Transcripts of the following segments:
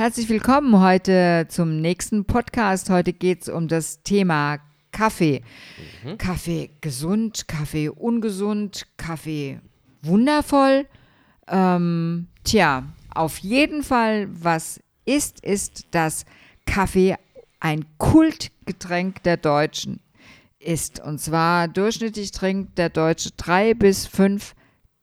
Herzlich willkommen heute zum nächsten Podcast. Heute geht es um das Thema Kaffee. Mhm. Kaffee gesund, Kaffee ungesund, Kaffee wundervoll. Ähm, tja, auf jeden Fall, was ist, ist, dass Kaffee ein Kultgetränk der Deutschen ist. Und zwar durchschnittlich trinkt der Deutsche drei bis fünf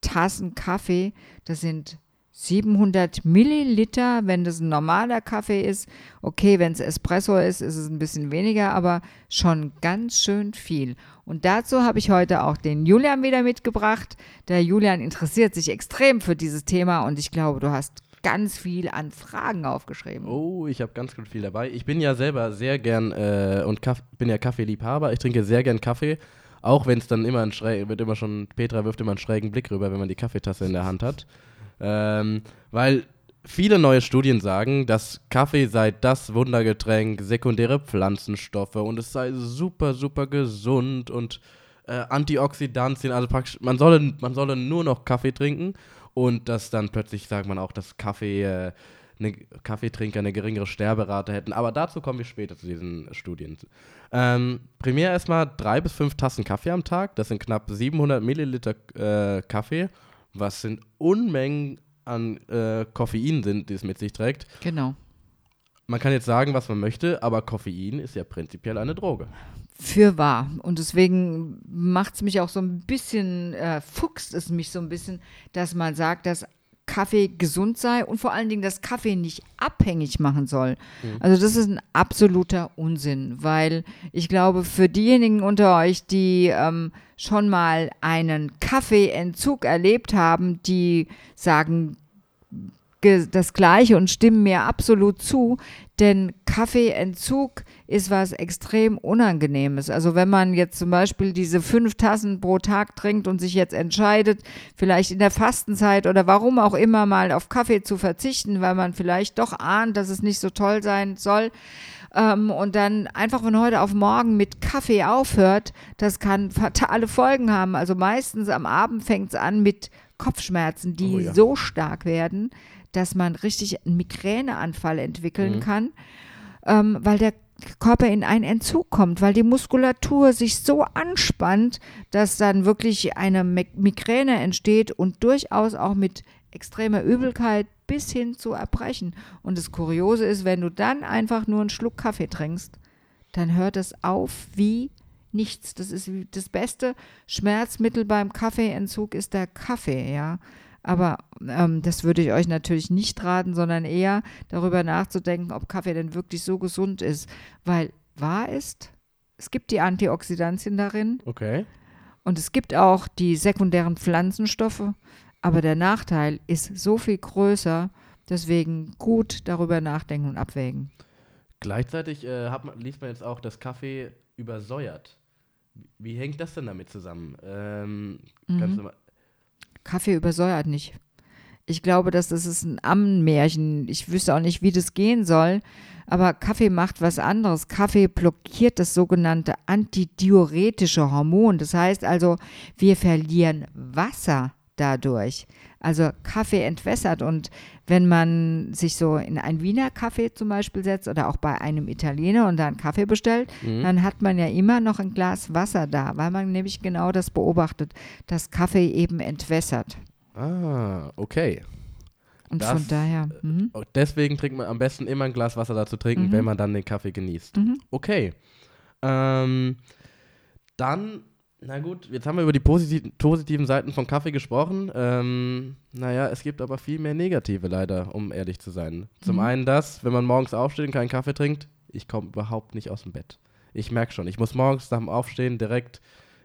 Tassen Kaffee. Das sind 700 Milliliter, wenn das ein normaler Kaffee ist. Okay, wenn es Espresso ist, ist es ein bisschen weniger, aber schon ganz schön viel. Und dazu habe ich heute auch den Julian wieder mitgebracht. Der Julian interessiert sich extrem für dieses Thema und ich glaube, du hast ganz viel an Fragen aufgeschrieben. Oh, ich habe ganz, ganz viel dabei. Ich bin ja selber sehr gern äh, und Kaff bin ja Kaffeeliebhaber. Ich trinke sehr gern Kaffee, auch wenn es dann immer ein schräg, wird immer schon, Petra wirft immer einen schrägen Blick rüber, wenn man die Kaffeetasse in der Hand hat. Ähm, weil viele neue Studien sagen, dass Kaffee sei das Wundergetränk, sekundäre Pflanzenstoffe und es sei super, super gesund und äh, Antioxidantien, also praktisch, man solle, man solle nur noch Kaffee trinken und dass dann plötzlich sagt man auch, dass Kaffee, äh, eine Kaffeetrinker eine geringere Sterberate hätten. Aber dazu kommen wir später zu diesen Studien. Ähm, primär erstmal drei bis fünf Tassen Kaffee am Tag, das sind knapp 700 Milliliter äh, Kaffee was sind Unmengen an äh, Koffein sind, die es mit sich trägt. Genau. Man kann jetzt sagen, was man möchte, aber Koffein ist ja prinzipiell eine Droge. Für wahr. Und deswegen macht es mich auch so ein bisschen, äh, fuchst es mich so ein bisschen, dass man sagt, dass Kaffee gesund sei und vor allen Dingen, dass Kaffee nicht abhängig machen soll. Mhm. Also das ist ein absoluter Unsinn, weil ich glaube, für diejenigen unter euch, die ähm, schon mal einen Kaffeeentzug erlebt haben, die sagen, das Gleiche und stimmen mir absolut zu, denn Kaffeeentzug ist was extrem Unangenehmes. Also wenn man jetzt zum Beispiel diese fünf Tassen pro Tag trinkt und sich jetzt entscheidet, vielleicht in der Fastenzeit oder warum auch immer mal auf Kaffee zu verzichten, weil man vielleicht doch ahnt, dass es nicht so toll sein soll, ähm, und dann einfach von heute auf morgen mit Kaffee aufhört, das kann fatale Folgen haben. Also meistens am Abend fängt es an mit Kopfschmerzen, die oh ja. so stark werden, dass man richtig einen Migräneanfall entwickeln mhm. kann, ähm, weil der Körper in einen Entzug kommt, weil die Muskulatur sich so anspannt, dass dann wirklich eine Migräne entsteht und durchaus auch mit extremer Übelkeit bis hin zu Erbrechen. Und das Kuriose ist, wenn du dann einfach nur einen Schluck Kaffee trinkst, dann hört es auf wie nichts. Das ist das beste Schmerzmittel beim Kaffeeentzug ist der Kaffee, ja. Aber ähm, das würde ich euch natürlich nicht raten, sondern eher darüber nachzudenken, ob Kaffee denn wirklich so gesund ist. Weil wahr ist, es gibt die Antioxidantien darin. Okay. Und es gibt auch die sekundären Pflanzenstoffe. Aber der Nachteil ist so viel größer, deswegen gut darüber nachdenken und abwägen. Gleichzeitig äh, man, liest man jetzt auch, dass Kaffee übersäuert. Wie, hängt das denn damit zusammen? Ähm, mhm. Kaffee übersäuert nicht. Ich glaube, dass das ist ein Ammenmärchen. Ich wüsste auch nicht, wie das gehen soll. Aber Kaffee macht was anderes. Kaffee blockiert das sogenannte antidiuretische Hormon. Das heißt also, wir verlieren Wasser dadurch. Also Kaffee entwässert und wenn man sich so in ein Wiener Kaffee zum Beispiel setzt oder auch bei einem Italiener und da einen Kaffee bestellt, mhm. dann hat man ja immer noch ein Glas Wasser da, weil man nämlich genau das beobachtet, dass Kaffee eben entwässert. Ah, okay. Und das, von daher. Mhm. Deswegen trinkt man am besten immer ein Glas Wasser dazu trinken, mhm. wenn man dann den Kaffee genießt. Mhm. Okay. Ähm, dann na gut, jetzt haben wir über die posit positiven Seiten von Kaffee gesprochen. Ähm, naja, es gibt aber viel mehr negative leider, um ehrlich zu sein. Zum mhm. einen das, wenn man morgens aufsteht und keinen Kaffee trinkt, ich komme überhaupt nicht aus dem Bett. Ich merke schon, ich muss morgens nach dem Aufstehen direkt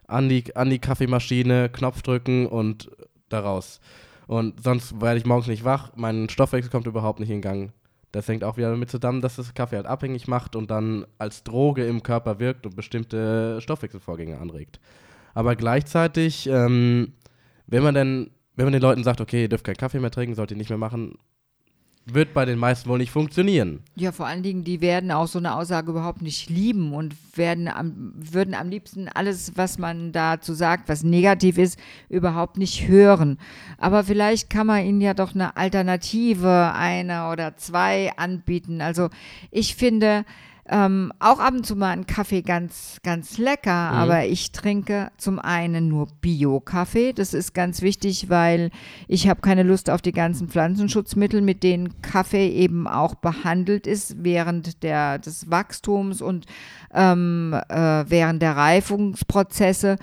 an die, an die Kaffeemaschine, Knopf drücken und daraus. Und sonst werde ich morgens nicht wach, mein Stoffwechsel kommt überhaupt nicht in Gang. Das hängt auch wieder damit zusammen, dass das Kaffee halt abhängig macht und dann als Droge im Körper wirkt und bestimmte Stoffwechselvorgänge anregt. Aber gleichzeitig, ähm, wenn man dann, wenn man den Leuten sagt, okay, ihr dürft keinen Kaffee mehr trinken, sollt ihr nicht mehr machen, wird bei den meisten wohl nicht funktionieren. Ja, vor allen Dingen, die werden auch so eine Aussage überhaupt nicht lieben und werden am, würden am liebsten alles, was man dazu sagt, was negativ ist, überhaupt nicht hören. Aber vielleicht kann man ihnen ja doch eine Alternative, eine oder zwei anbieten. Also ich finde, ähm, auch ab und zu mal einen Kaffee ganz, ganz lecker, mhm. aber ich trinke zum einen nur Bio-Kaffee. Das ist ganz wichtig, weil ich habe keine Lust auf die ganzen Pflanzenschutzmittel, mit denen Kaffee eben auch behandelt ist während der, des Wachstums und ähm, äh, während der Reifungsprozesse.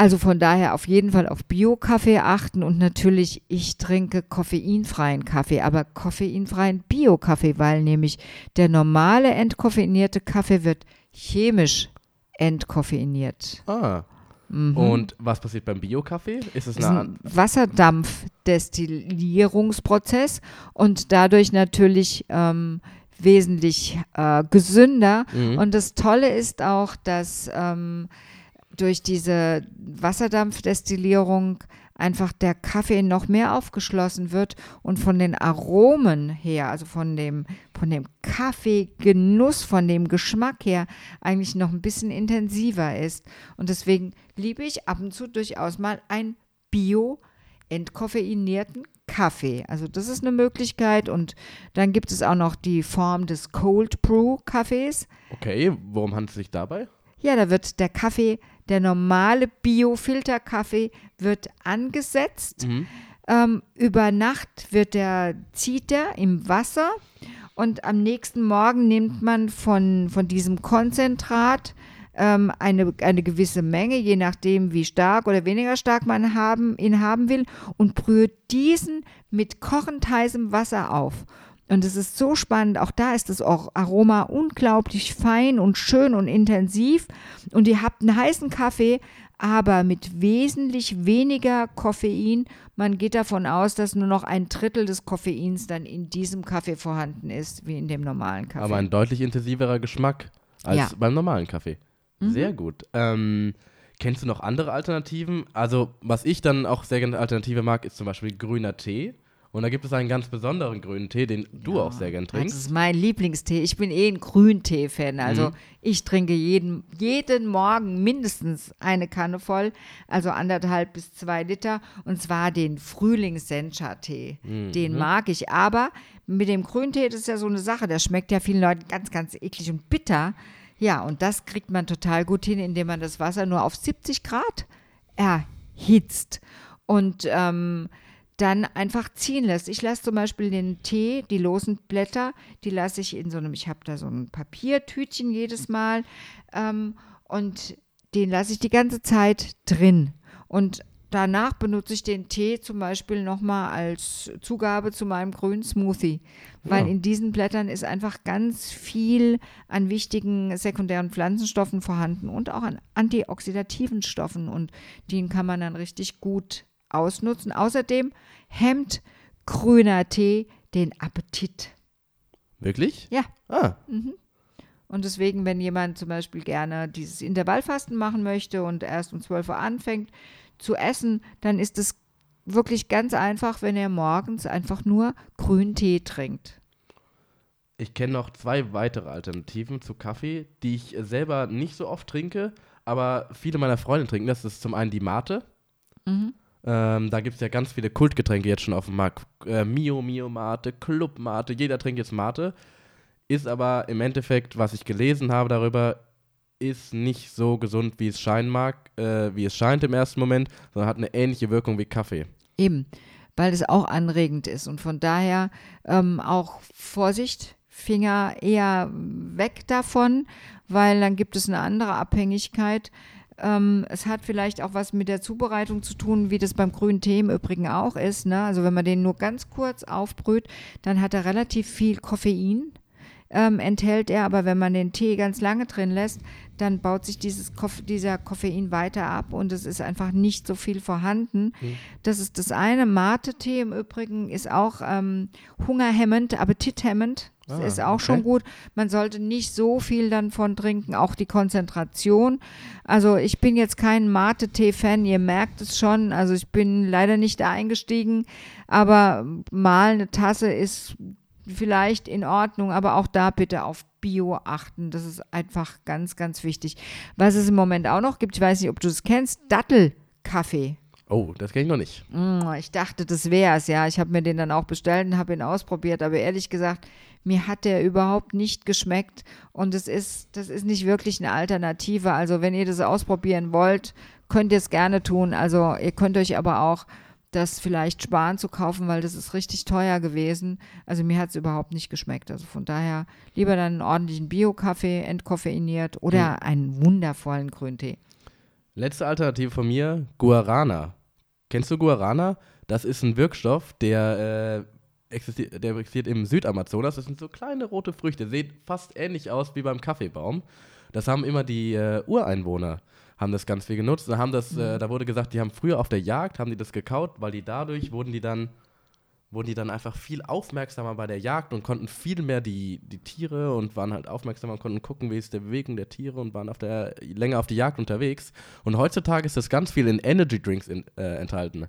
Also von daher auf jeden Fall auf Bio-Kaffee achten und natürlich, ich trinke koffeinfreien Kaffee, aber koffeinfreien Bio-Kaffee, weil nämlich der normale entkoffeinierte Kaffee wird chemisch entkoffeiniert. Ah. Mhm. Und was passiert beim Bio-Kaffee? Ist es ein Wasserdampfdestillierungsprozess und dadurch natürlich ähm, wesentlich äh, gesünder. Mhm. Und das Tolle ist auch, dass ähm, durch diese Wasserdampfdestillierung einfach der Kaffee noch mehr aufgeschlossen wird und von den Aromen her, also von dem, von dem Kaffeegenuss, von dem Geschmack her, eigentlich noch ein bisschen intensiver ist. Und deswegen liebe ich ab und zu durchaus mal einen bio-entkoffeinierten Kaffee. Also das ist eine Möglichkeit und dann gibt es auch noch die Form des Cold Brew Kaffees. Okay, worum handelt es sich dabei? Ja, da wird der Kaffee der normale Bio-Filterkaffee wird angesetzt. Mhm. Ähm, über Nacht wird der, zieht der im Wasser und am nächsten Morgen nimmt man von, von diesem Konzentrat ähm, eine, eine gewisse Menge, je nachdem, wie stark oder weniger stark man haben, ihn haben will, und brüht diesen mit kochend heißem Wasser auf. Und es ist so spannend, auch da ist das Aroma unglaublich fein und schön und intensiv. Und ihr habt einen heißen Kaffee, aber mit wesentlich weniger Koffein. Man geht davon aus, dass nur noch ein Drittel des Koffeins dann in diesem Kaffee vorhanden ist, wie in dem normalen Kaffee. Aber ein deutlich intensiverer Geschmack als ja. beim normalen Kaffee. Mhm. Sehr gut. Ähm, kennst du noch andere Alternativen? Also, was ich dann auch sehr gerne Alternative mag, ist zum Beispiel grüner Tee. Und da gibt es einen ganz besonderen grünen Tee, den du ja, auch sehr gern trinkst. Das ist mein Lieblingstee. Ich bin eh ein Grüntee-Fan. Also mhm. ich trinke jeden, jeden Morgen mindestens eine Kanne voll, also anderthalb bis zwei Liter. Und zwar den Frühlings-Sencha-Tee. Mhm. Den mag ich. Aber mit dem Grüntee, das ist ja so eine Sache, der schmeckt ja vielen Leuten ganz, ganz eklig und bitter. Ja, und das kriegt man total gut hin, indem man das Wasser nur auf 70 Grad erhitzt. Und ähm, dann einfach ziehen lässt. Ich lasse zum Beispiel den Tee, die losen Blätter, die lasse ich in so einem, ich habe da so ein Papiertütchen jedes Mal ähm, und den lasse ich die ganze Zeit drin. Und danach benutze ich den Tee zum Beispiel nochmal als Zugabe zu meinem grünen Smoothie, weil ja. in diesen Blättern ist einfach ganz viel an wichtigen sekundären Pflanzenstoffen vorhanden und auch an antioxidativen Stoffen und den kann man dann richtig gut ausnutzen. Außerdem hemmt grüner Tee den Appetit. Wirklich? Ja. Ah. Mhm. Und deswegen, wenn jemand zum Beispiel gerne dieses Intervallfasten machen möchte und erst um 12 Uhr anfängt zu essen, dann ist es wirklich ganz einfach, wenn er morgens einfach nur grünen Tee trinkt. Ich kenne noch zwei weitere Alternativen zu Kaffee, die ich selber nicht so oft trinke, aber viele meiner Freunde trinken. Das ist zum einen die Mate. Mhm. Ähm, da gibt es ja ganz viele Kultgetränke jetzt schon auf dem Markt. Äh, Mio, Mio Mate, Club Mate, jeder trinkt jetzt Mate. Ist aber im Endeffekt, was ich gelesen habe darüber, ist nicht so gesund, wie es scheinen mag, äh, wie es scheint im ersten Moment, sondern hat eine ähnliche Wirkung wie Kaffee. Eben, weil es auch anregend ist und von daher ähm, auch Vorsicht, Finger eher weg davon, weil dann gibt es eine andere Abhängigkeit. Ähm, es hat vielleicht auch was mit der Zubereitung zu tun, wie das beim grünen Tee im Übrigen auch ist. Ne? Also wenn man den nur ganz kurz aufbrüht, dann hat er relativ viel Koffein. Ähm, enthält er, aber wenn man den Tee ganz lange drin lässt, dann baut sich dieses Koff dieser Koffein weiter ab und es ist einfach nicht so viel vorhanden. Mhm. Das ist das eine. Mate-Tee im Übrigen ist auch ähm, hungerhemmend, appetithemmend Das Ah, ist auch okay. schon gut. Man sollte nicht so viel dann von trinken, auch die Konzentration. Also ich bin jetzt kein Mate-Tee-Fan, ihr merkt es schon. Also ich bin leider nicht da eingestiegen, aber mal eine Tasse ist vielleicht in Ordnung, aber auch da bitte auf Bio achten. Das ist einfach ganz, ganz wichtig. Was es im Moment auch noch gibt, ich weiß nicht, ob du es kennst, Dattelkaffee. Oh, das kenne ich noch nicht. Mm, Ich dachte, das wäre es, ja. Ich habe mir den dann auch bestellt und habe ihn ausprobiert, aber ehrlich gesagt, mir hat der überhaupt nicht geschmeckt und es ist, das ist nicht wirklich eine Alternative. Also wenn ihr das ausprobieren wollt, könnt ihr es gerne tun. Also ihr könnt euch aber auch das vielleicht sparen zu kaufen, weil das ist richtig teuer gewesen. Also mir hat es überhaupt nicht geschmeckt. Also von daher lieber dann einen ordentlichen Bio-Kaffee, entkoffeiniert oder einen wundervollen Grüntee. Letzte Alternative von mir, Guarana. Kennst du Guarana? Das ist ein Wirkstoff, der, äh, existiert, der existiert im Südamazonas. Das sind so kleine rote Früchte, sieht fast ähnlich aus wie beim Kaffeebaum. Das haben immer die äh, Ureinwohner, haben das ganz viel genutzt. Da, haben das, äh, da wurde gesagt, die haben früher auf der Jagd, haben die das gekaut, weil die dadurch wurden die dann wurden die dann einfach viel aufmerksamer bei der Jagd und konnten viel mehr die, die Tiere und waren halt aufmerksamer und konnten gucken, wie ist der Bewegung der Tiere und waren auf der, länger auf die Jagd unterwegs. Und heutzutage ist das ganz viel in Energy Drinks in, äh, enthalten.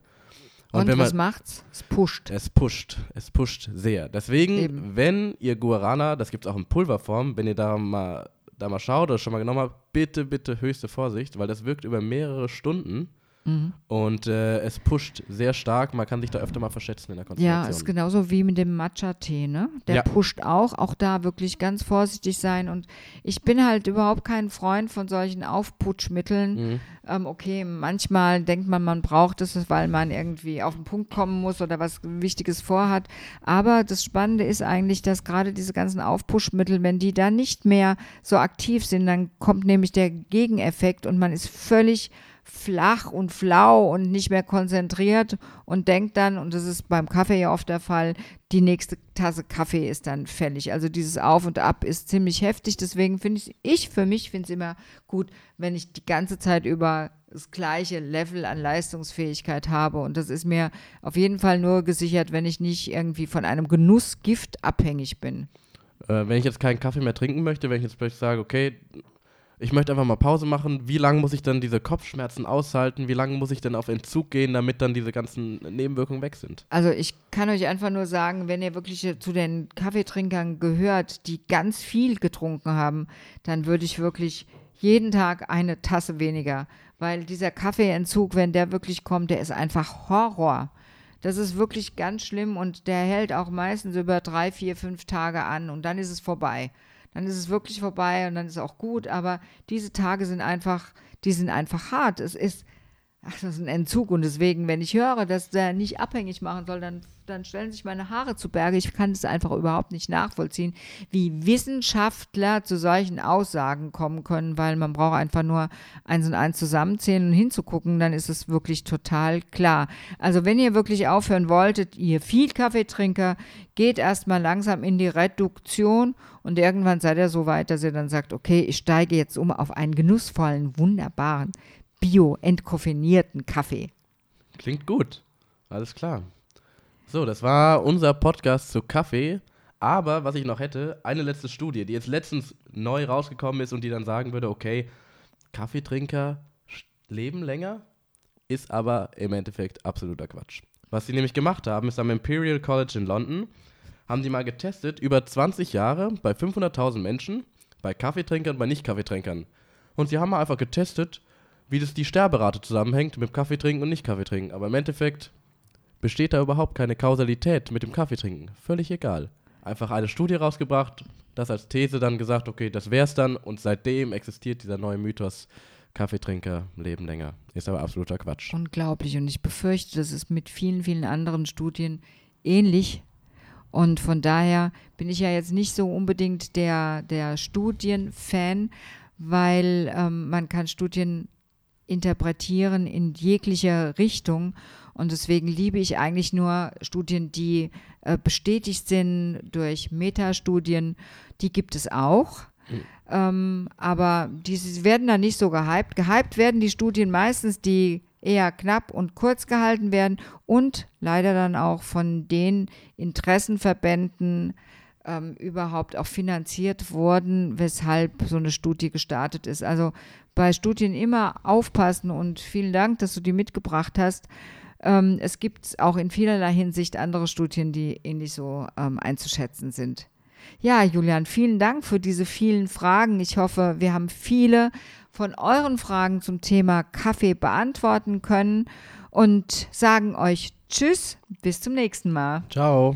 Und, wenn was man, macht's? Es pusht. es pusht, es pusht sehr. Deswegen, Eben. wenn ihr Guarana, das gibt es auch in Pulverform, wenn ihr da mal, da mal schaut oder schon mal genommen habt, bitte, bitte höchste Vorsicht, weil das wirkt über mehrere Stunden Mhm. und äh, es pusht sehr stark. Man kann sich da öfter mal verschätzen in der Konzentration. Ja, ist genauso wie mit dem Matcha-Tee, ne? Der Ja. pusht auch. Auch da wirklich ganz vorsichtig sein. Und ich bin halt überhaupt kein Freund von solchen Aufputschmitteln. Mhm. Ähm, okay, manchmal denkt man, man braucht es, weil man irgendwie auf den Punkt kommen muss oder was Wichtiges vorhat. Aber das Spannende ist eigentlich, dass gerade diese ganzen Aufpushmittel, wenn die da nicht mehr so aktiv sind, dann kommt nämlich der Gegeneffekt und man ist völlig flach und flau und nicht mehr konzentriert und denkt dann, und das ist beim Kaffee ja oft der Fall, die nächste Tasse Kaffee ist dann fällig. Also dieses Auf und Ab ist ziemlich heftig. Deswegen finde ich, ich für mich finde es immer gut, wenn ich die ganze Zeit über das gleiche Level an Leistungsfähigkeit habe. Und das ist mir auf jeden Fall nur gesichert, wenn ich nicht irgendwie von einem Genussgift abhängig bin. Äh, wenn ich jetzt keinen Kaffee mehr trinken möchte, wenn ich jetzt plötzlich sage, okay, ich möchte einfach mal Pause machen, wie lange muss ich dann diese Kopfschmerzen aushalten? Wie lange muss ich denn auf Entzug gehen, damit dann diese ganzen Nebenwirkungen weg sind? Also ich kann euch einfach nur sagen, wenn ihr wirklich zu den Kaffeetrinkern gehört, die ganz viel getrunken haben, dann würde ich wirklich jeden Tag eine Tasse weniger, weil dieser Kaffeeentzug, wenn der wirklich kommt, der ist einfach Horror. Das ist wirklich ganz schlimm und der hält auch meistens über drei, vier, fünf Tage an und dann ist es vorbei. Dann ist es wirklich vorbei und dann ist es auch gut, aber diese Tage sind einfach, die sind einfach hart. Es ist, ach, das ist ein Entzug und deswegen, wenn ich höre, dass der nicht abhängig machen soll, dann, dann stellen sich meine Haare zu Berge. Ich kann es einfach überhaupt nicht nachvollziehen, wie Wissenschaftler zu solchen Aussagen kommen können, weil man braucht einfach nur eins und eins zusammenzählen und hinzugucken, dann ist es wirklich total klar. Also wenn ihr wirklich aufhören wolltet, ihr viel Kaffeetrinker, geht erstmal langsam in die Reduktion und irgendwann seid ihr so weit, dass ihr dann sagt, okay, ich steige jetzt um auf einen genussvollen, wunderbaren bio-entkoffinierten Kaffee. Klingt gut. Alles klar. So, das war unser Podcast zu Kaffee. Aber was ich noch hätte, eine letzte Studie, die jetzt letztens neu rausgekommen ist und die dann sagen würde, okay, Kaffeetrinker leben länger, ist aber im Endeffekt absoluter Quatsch. Was sie nämlich gemacht haben, ist am Imperial College in London, haben die mal getestet, über 20 Jahre bei 500.000 Menschen, bei Kaffeetrinkern, bei Nicht-Kaffeetrinkern. Und sie haben mal einfach getestet, wie das die Sterberate zusammenhängt mit Kaffeetrinken und Nicht-Kaffeetrinken. Aber im Endeffekt besteht da überhaupt keine Kausalität mit dem Kaffeetrinken. Völlig egal. Einfach eine Studie rausgebracht, das als These dann gesagt, okay, das wär's dann. Und seitdem existiert dieser neue Mythos, Kaffeetrinker leben länger. Ist aber absoluter Quatsch. Unglaublich. Und ich befürchte, das ist mit vielen, vielen anderen Studien ähnlich. Und von daher bin ich ja jetzt nicht so unbedingt der, der Studienfan, weil ähm, man kann Studien interpretieren in jeglicher Richtung. Und deswegen liebe ich eigentlich nur Studien, die äh, bestätigt sind durch Metastudien. Die gibt es auch. Ähm, aber die werden da nicht so gehypt. Gehypt werden die Studien meistens, die eher knapp und kurz gehalten werden und leider dann auch von den Interessenverbänden ähm, überhaupt auch finanziert wurden, weshalb so eine Studie gestartet ist. Also bei Studien immer aufpassen und vielen Dank, dass du die mitgebracht hast. Ähm, es gibt auch in vielerlei Hinsicht andere Studien, die ähnlich so ähm, einzuschätzen sind. Ja, Julian, vielen Dank für diese vielen Fragen. Ich hoffe, wir haben viele von euren Fragen zum Thema Kaffee beantworten können und sagen euch Tschüss, bis zum nächsten Mal. Ciao.